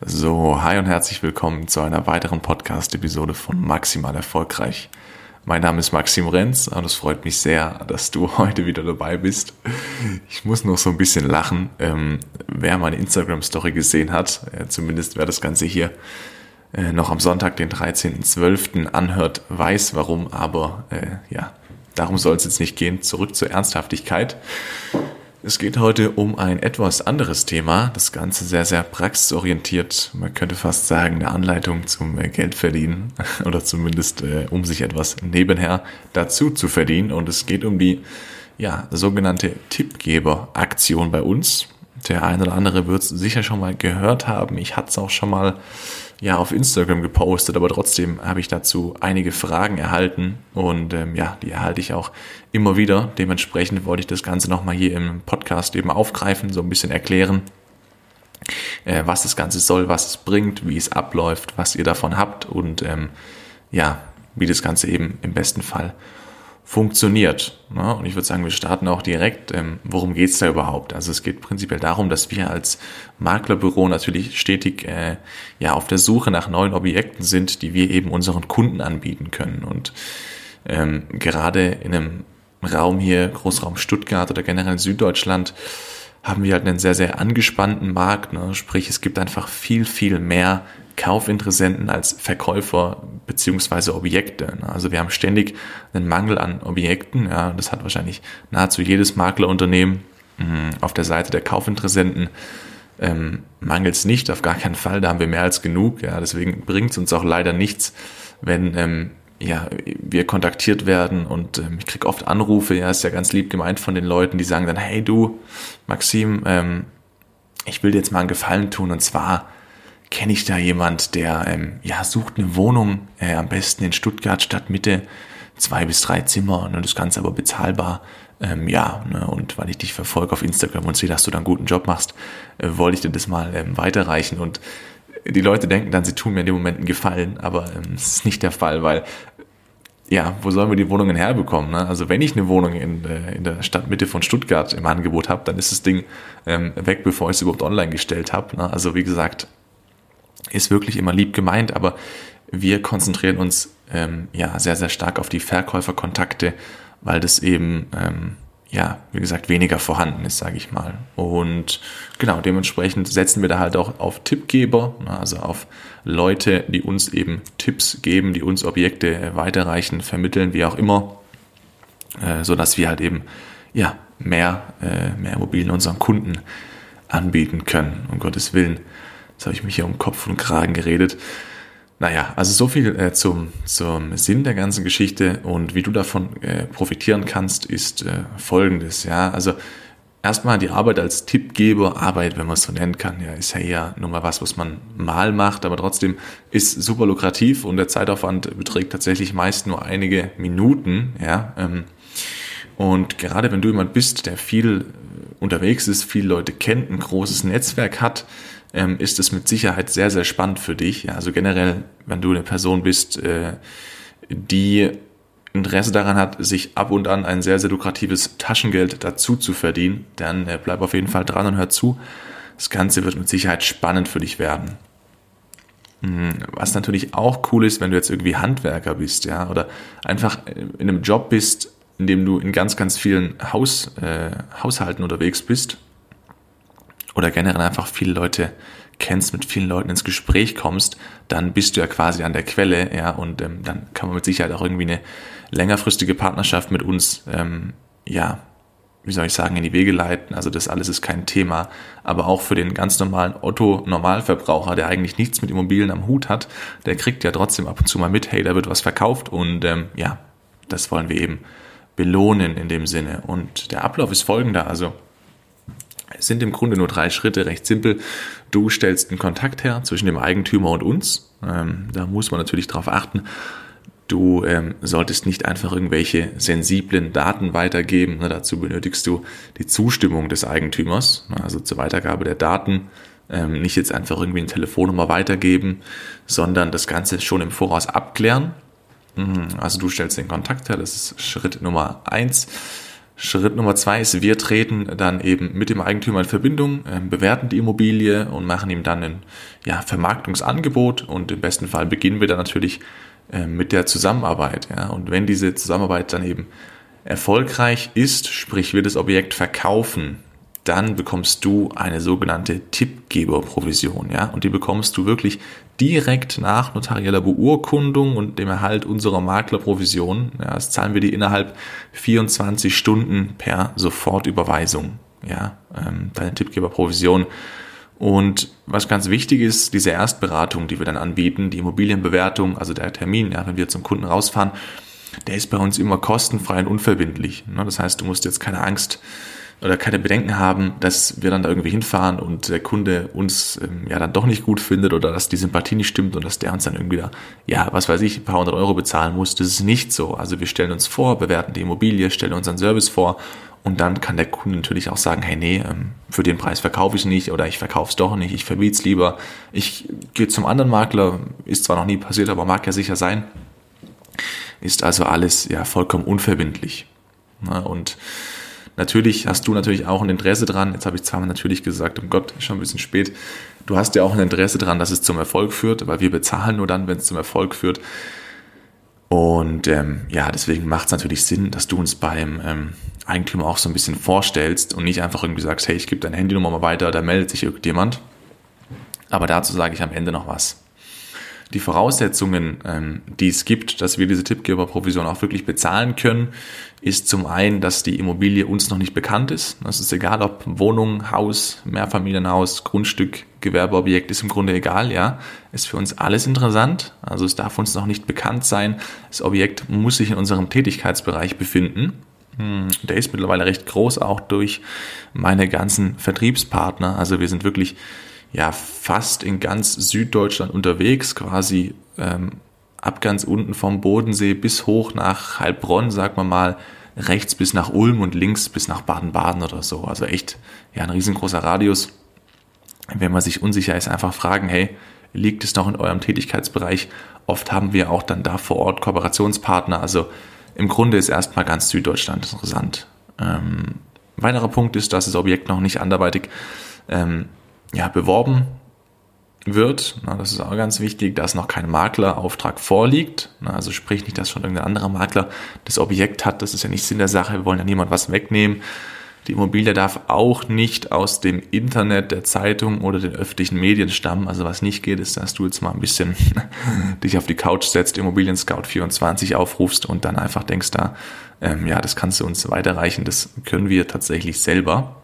So, hi und herzlich willkommen zu einer weiteren Podcast-Episode von Maximal Erfolgreich. Mein Name ist Maxim Renz und es freut mich sehr, dass du heute wieder dabei bist. Ich muss noch so ein bisschen lachen. Ähm, wer meine Instagram-Story gesehen hat, äh, zumindest wer das Ganze hier äh, noch am Sonntag, den 13.12. anhört, weiß warum, aber äh, ja, darum soll es jetzt nicht gehen. Zurück zur Ernsthaftigkeit. Es geht heute um ein etwas anderes Thema. Das Ganze sehr, sehr praxisorientiert. Man könnte fast sagen, eine Anleitung zum äh, Geldverdienen oder zumindest äh, um sich etwas nebenher dazu zu verdienen. Und es geht um die ja, sogenannte Tippgeber-Aktion bei uns. Der eine oder andere wird es sicher schon mal gehört haben. Ich hatte es auch schon mal ja auf Instagram gepostet, aber trotzdem habe ich dazu einige Fragen erhalten und ähm, ja, die erhalte ich auch immer wieder. Dementsprechend wollte ich das Ganze nochmal hier im Podcast eben aufgreifen, so ein bisschen erklären, äh, was das Ganze soll, was es bringt, wie es abläuft, was ihr davon habt und ähm, ja, wie das Ganze eben im besten Fall funktioniert. Ne? Und ich würde sagen, wir starten auch direkt. Ähm, worum geht's da überhaupt? Also es geht prinzipiell darum, dass wir als Maklerbüro natürlich stetig äh, ja auf der Suche nach neuen Objekten sind, die wir eben unseren Kunden anbieten können. Und ähm, gerade in einem Raum hier, Großraum Stuttgart oder generell Süddeutschland, haben wir halt einen sehr, sehr angespannten Markt. Ne? Sprich, es gibt einfach viel, viel mehr Kaufinteressenten als Verkäufer beziehungsweise Objekte. Ne? Also wir haben ständig einen Mangel an Objekten. Ja, das hat wahrscheinlich nahezu jedes Maklerunternehmen mhm, auf der Seite der Kaufinteressenten. Ähm, mangelt es nicht, auf gar keinen Fall, da haben wir mehr als genug. Ja, deswegen bringt es uns auch leider nichts, wenn ähm, ja, wir kontaktiert werden und ähm, ich kriege oft Anrufe, ja, ist ja ganz lieb gemeint von den Leuten, die sagen dann, hey du, Maxim, ähm, ich will dir jetzt mal einen Gefallen tun und zwar kenne ich da jemand, der ähm, ja sucht eine Wohnung, äh, am besten in Stuttgart Stadtmitte, zwei bis drei Zimmer und das Ganze aber bezahlbar. Ähm, ja, ne, und weil ich dich verfolge auf Instagram und sehe, dass du da einen guten Job machst, äh, wollte ich dir das mal ähm, weiterreichen und die Leute denken dann, sie tun mir in dem Moment einen Gefallen, aber ähm, das ist nicht der Fall, weil ja, wo sollen wir die Wohnungen herbekommen? Ne? Also wenn ich eine Wohnung in, äh, in der Stadtmitte von Stuttgart im Angebot habe, dann ist das Ding ähm, weg, bevor ich es überhaupt online gestellt habe. Ne? Also wie gesagt, ist wirklich immer lieb gemeint, aber wir konzentrieren uns ähm, ja sehr, sehr stark auf die Verkäuferkontakte, weil das eben ähm, ja, wie gesagt, weniger vorhanden ist, sage ich mal. Und genau, dementsprechend setzen wir da halt auch auf Tippgeber, ne, also auf Leute, die uns eben Tipps geben, die uns Objekte weiterreichen, vermitteln, wie auch immer, äh, so dass wir halt eben ja mehr, äh, mehr Immobilien unseren Kunden anbieten können, um Gottes Willen. Jetzt habe ich mich hier um Kopf und Kragen geredet. Naja, also so viel äh, zum, zum Sinn der ganzen Geschichte und wie du davon äh, profitieren kannst, ist äh, folgendes. Ja, also erstmal die Arbeit als Tippgeber, Arbeit, wenn man es so nennen kann, ja, ist ja eher nur mal was, was man mal macht, aber trotzdem ist super lukrativ und der Zeitaufwand beträgt tatsächlich meist nur einige Minuten. Ja, ähm, und gerade wenn du jemand bist, der viel unterwegs ist, viele Leute kennt, ein großes Netzwerk hat, ähm, ist es mit Sicherheit sehr, sehr spannend für dich. Ja, also generell, wenn du eine Person bist, äh, die Interesse daran hat, sich ab und an ein sehr, sehr lukratives Taschengeld dazu zu verdienen, dann äh, bleib auf jeden Fall dran und hör zu. Das Ganze wird mit Sicherheit spannend für dich werden. Hm, was natürlich auch cool ist, wenn du jetzt irgendwie Handwerker bist, ja, oder einfach in einem Job bist, in dem du in ganz, ganz vielen Haus, äh, Haushalten unterwegs bist oder generell einfach viele Leute kennst, mit vielen Leuten ins Gespräch kommst, dann bist du ja quasi an der Quelle, ja, und ähm, dann kann man mit Sicherheit auch irgendwie eine längerfristige Partnerschaft mit uns, ähm, ja, wie soll ich sagen, in die Wege leiten. Also das alles ist kein Thema. Aber auch für den ganz normalen Otto-Normalverbraucher, der eigentlich nichts mit Immobilien am Hut hat, der kriegt ja trotzdem ab und zu mal mit, hey, da wird was verkauft und ähm, ja, das wollen wir eben belohnen in dem Sinne. Und der Ablauf ist folgender. Also es sind im Grunde nur drei Schritte, recht simpel. Du stellst einen Kontakt her zwischen dem Eigentümer und uns. Ähm, da muss man natürlich darauf achten. Du ähm, solltest nicht einfach irgendwelche sensiblen Daten weitergeben. Ne, dazu benötigst du die Zustimmung des Eigentümers, also zur Weitergabe der Daten. Ähm, nicht jetzt einfach irgendwie eine Telefonnummer weitergeben, sondern das Ganze schon im Voraus abklären. Mhm, also du stellst den Kontakt her, das ist Schritt Nummer eins. Schritt Nummer zwei ist, wir treten dann eben mit dem Eigentümer in Verbindung, äh, bewerten die Immobilie und machen ihm dann ein ja, Vermarktungsangebot und im besten Fall beginnen wir dann natürlich äh, mit der Zusammenarbeit. Ja? Und wenn diese Zusammenarbeit dann eben erfolgreich ist, sprich wir das Objekt verkaufen, dann bekommst du eine sogenannte Tippgeberprovision, ja, und die bekommst du wirklich direkt nach notarieller Beurkundung und dem Erhalt unserer Maklerprovision. Ja, das zahlen wir die innerhalb 24 Stunden per Sofortüberweisung, ja, ähm, deine Tippgeberprovision. Und was ganz wichtig ist, diese Erstberatung, die wir dann anbieten, die Immobilienbewertung, also der Termin, ja, wenn wir zum Kunden rausfahren, der ist bei uns immer kostenfrei und unverbindlich. Ne? Das heißt, du musst jetzt keine Angst oder keine Bedenken haben, dass wir dann da irgendwie hinfahren und der Kunde uns ähm, ja dann doch nicht gut findet oder dass die Sympathie nicht stimmt und dass der uns dann irgendwie da, ja, was weiß ich, ein paar hundert Euro bezahlen muss. Das ist nicht so. Also wir stellen uns vor, bewerten die Immobilie, stellen unseren Service vor und dann kann der Kunde natürlich auch sagen, hey, nee, ähm, für den Preis verkaufe ich nicht oder ich verkaufe es doch nicht, ich verbiete es lieber. Ich gehe zum anderen Makler, ist zwar noch nie passiert, aber mag ja sicher sein. Ist also alles ja vollkommen unverbindlich. Und Natürlich hast du natürlich auch ein Interesse dran, jetzt habe ich zweimal natürlich gesagt, um Gott, schon ein bisschen spät, du hast ja auch ein Interesse dran, dass es zum Erfolg führt, weil wir bezahlen nur dann, wenn es zum Erfolg führt. Und ähm, ja, deswegen macht es natürlich Sinn, dass du uns beim ähm, Eigentümer auch so ein bisschen vorstellst und nicht einfach irgendwie sagst, hey, ich gebe deine Handynummer mal weiter, da meldet sich irgendjemand. Aber dazu sage ich am Ende noch was die Voraussetzungen, ähm, die es gibt, dass wir diese Tippgeberprovision auch wirklich bezahlen können, ist zum einen, dass die Immobilie uns noch nicht bekannt ist. Das ist egal, ob Wohnung, Haus, Mehrfamilienhaus, Grundstück, Gewerbeobjekt, ist im Grunde egal, ja. Ist für uns alles interessant. Also es darf uns noch nicht bekannt sein. Das Objekt muss sich in unserem Tätigkeitsbereich befinden. Hm, der ist mittlerweile recht groß, auch durch meine ganzen Vertriebspartner. Also wir sind wirklich ja fast in ganz Süddeutschland unterwegs, quasi ähm, ab ganz unten vom Bodensee bis hoch nach Heilbronn, sagt man mal, rechts bis nach Ulm und links bis nach Baden-Baden oder so. Also echt ja ein riesengroßer Radius. Wenn man sich unsicher ist, einfach fragen, hey, liegt es noch in eurem Tätigkeitsbereich? Oft haben wir auch dann da vor Ort Kooperationspartner. Also im Grunde ist erstmal ganz Süddeutschland interessant. Ähm, weiterer Punkt ist, dass das Objekt noch nicht anderweitig ähm, ja, beworben wird. Na, das ist auch ganz wichtig, dass noch kein Maklerauftrag vorliegt. Na, also sprich nicht, dass schon irgendein anderer Makler das Objekt hat. Das ist ja nicht Sinn der Sache. Wir wollen ja niemand was wegnehmen. Die Immobilie darf auch nicht aus dem Internet, der Zeitung oder den öffentlichen Medien stammen. Also was nicht geht, ist, dass du jetzt mal ein bisschen dich auf die Couch setzt, Immobilien Scout 24 aufrufst und dann einfach denkst da, ähm, ja, das kannst du uns weiterreichen. Das können wir tatsächlich selber.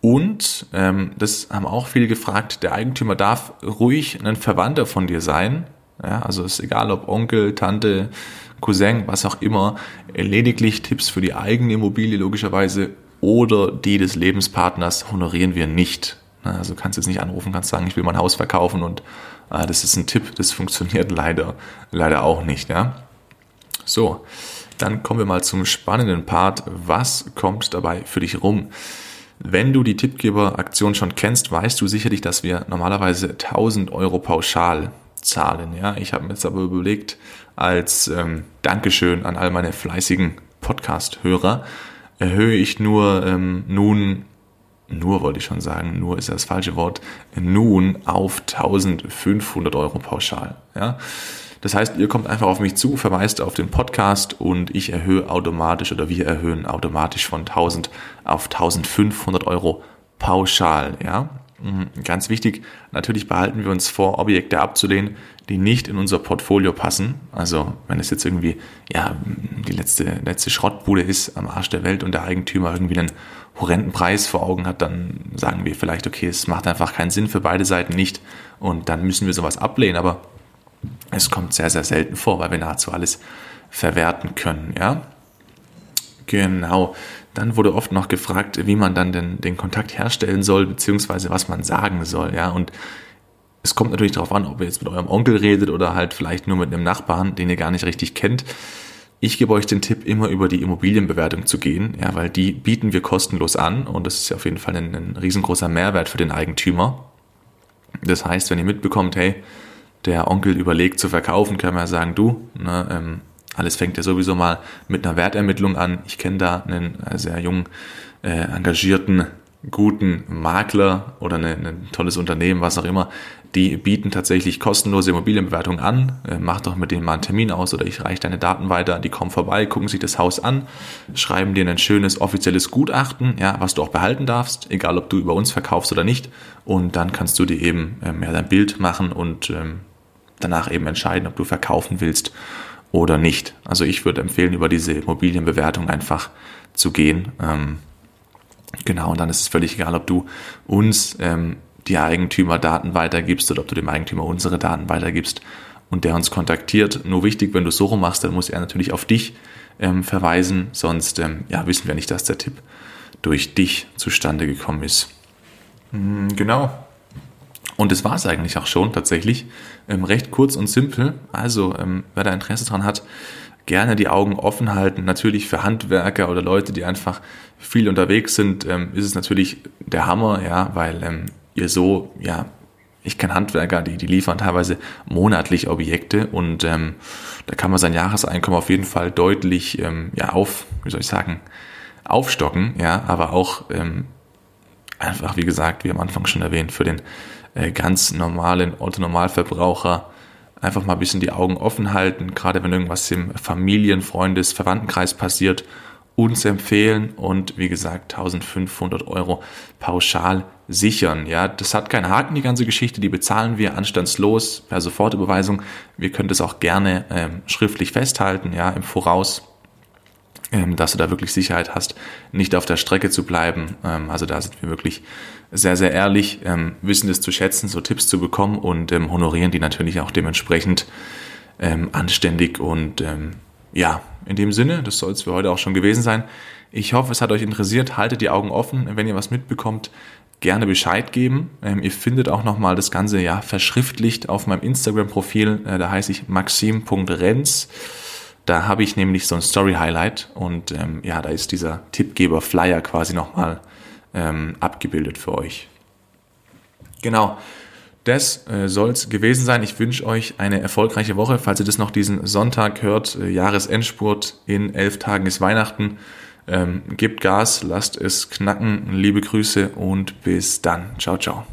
Und, ähm, das haben auch viele gefragt, der Eigentümer darf ruhig ein Verwandter von dir sein. Ja, also ist egal, ob Onkel, Tante, Cousin, was auch immer, lediglich Tipps für die eigene Immobilie logischerweise oder die des Lebenspartners honorieren wir nicht. Also kannst jetzt nicht anrufen, kannst sagen, ich will mein Haus verkaufen und äh, das ist ein Tipp, das funktioniert leider, leider auch nicht. Ja? So, dann kommen wir mal zum spannenden Part. Was kommt dabei für dich rum? Wenn du die Tippgeber-Aktion schon kennst, weißt du sicherlich, dass wir normalerweise 1000 Euro pauschal zahlen. Ja, ich habe mir jetzt aber überlegt, als ähm, Dankeschön an all meine fleißigen Podcast-Hörer, erhöhe ich nur ähm, nun, nur wollte ich schon sagen, nur ist das falsche Wort, nun auf 1500 Euro pauschal. Ja, das heißt, ihr kommt einfach auf mich zu, verweist auf den Podcast und ich erhöhe automatisch oder wir erhöhen automatisch von 1000 auf 1500 Euro pauschal. Ja? Mhm, ganz wichtig, natürlich behalten wir uns vor, Objekte abzulehnen, die nicht in unser Portfolio passen. Also wenn es jetzt irgendwie ja, die letzte, letzte Schrottbude ist am Arsch der Welt und der Eigentümer irgendwie einen horrenden Preis vor Augen hat, dann sagen wir vielleicht, okay, es macht einfach keinen Sinn für beide Seiten nicht und dann müssen wir sowas ablehnen. Aber es kommt sehr, sehr selten vor, weil wir nahezu alles verwerten können, ja. Genau. Dann wurde oft noch gefragt, wie man dann den, den Kontakt herstellen soll, beziehungsweise was man sagen soll, ja. Und es kommt natürlich darauf an, ob ihr jetzt mit eurem Onkel redet oder halt vielleicht nur mit einem Nachbarn, den ihr gar nicht richtig kennt. Ich gebe euch den Tipp, immer über die Immobilienbewertung zu gehen, ja, weil die bieten wir kostenlos an und das ist ja auf jeden Fall ein, ein riesengroßer Mehrwert für den Eigentümer. Das heißt, wenn ihr mitbekommt, hey, der Onkel überlegt zu verkaufen, kann man ja sagen, du, ne, ähm, Alles fängt ja sowieso mal mit einer Wertermittlung an. Ich kenne da einen äh, sehr jungen, äh, engagierten, guten Makler oder ein tolles Unternehmen, was auch immer, die bieten tatsächlich kostenlose Immobilienbewertungen an. Äh, mach doch mit denen mal einen Termin aus oder ich reiche deine Daten weiter. Die kommen vorbei, gucken sich das Haus an, schreiben dir ein schönes offizielles Gutachten, ja, was du auch behalten darfst, egal ob du über uns verkaufst oder nicht. Und dann kannst du dir eben ähm, ja, dein Bild machen und ähm, danach eben entscheiden, ob du verkaufen willst oder nicht. Also ich würde empfehlen, über diese Immobilienbewertung einfach zu gehen. Ähm, genau, und dann ist es völlig egal, ob du uns ähm, die Eigentümerdaten weitergibst oder ob du dem Eigentümer unsere Daten weitergibst und der uns kontaktiert. Nur wichtig, wenn du so rum machst, dann muss er natürlich auf dich ähm, verweisen, sonst ähm, ja, wissen wir nicht, dass der Tipp durch dich zustande gekommen ist. Mhm, genau. Und das war es eigentlich auch schon tatsächlich. Ähm, recht kurz und simpel. Also, ähm, wer da Interesse dran hat, gerne die Augen offen halten. Natürlich für Handwerker oder Leute, die einfach viel unterwegs sind, ähm, ist es natürlich der Hammer, ja, weil ähm, ihr so, ja, ich kenne Handwerker, die, die liefern teilweise monatlich Objekte und ähm, da kann man sein Jahreseinkommen auf jeden Fall deutlich ähm, ja, auf, wie soll ich sagen, aufstocken, ja, aber auch ähm, einfach, wie gesagt, wie am Anfang schon erwähnt, für den äh, ganz normalen Autonormalverbraucher einfach mal ein bisschen die Augen offen halten, gerade wenn irgendwas im Familien-, Freundes-, Verwandtenkreis passiert, uns empfehlen und wie gesagt 1500 Euro pauschal sichern. Ja, das hat keinen Haken, die ganze Geschichte, die bezahlen wir anstandslos per Sofortüberweisung. Wir können das auch gerne ähm, schriftlich festhalten, ja, im Voraus dass du da wirklich Sicherheit hast, nicht auf der Strecke zu bleiben. Ähm, also da sind wir wirklich sehr, sehr ehrlich, ähm, wissen es zu schätzen, so Tipps zu bekommen und honorieren die natürlich auch dementsprechend anständig und ja, in dem Sinne, das soll es für heute auch schon gewesen sein. Ich hoffe, es hat euch interessiert. Haltet die Augen offen. Wenn ihr was mitbekommt, gerne Bescheid geben. Ähm, ihr findet auch nochmal das Ganze ja verschriftlicht auf meinem Instagram-Profil. Äh, da heiße ich maxim.renz. Da habe ich nämlich so ein Story-Highlight und ähm, ja, da ist dieser Tippgeber-Flyer quasi nochmal ähm, abgebildet für euch. Genau, das äh, soll es gewesen sein. Ich wünsche euch eine erfolgreiche Woche. Falls ihr das noch diesen Sonntag hört, äh, Jahresendspurt, in elf Tagen ist Weihnachten. Ähm, gebt Gas, lasst es knacken. Liebe Grüße und bis dann. Ciao, ciao.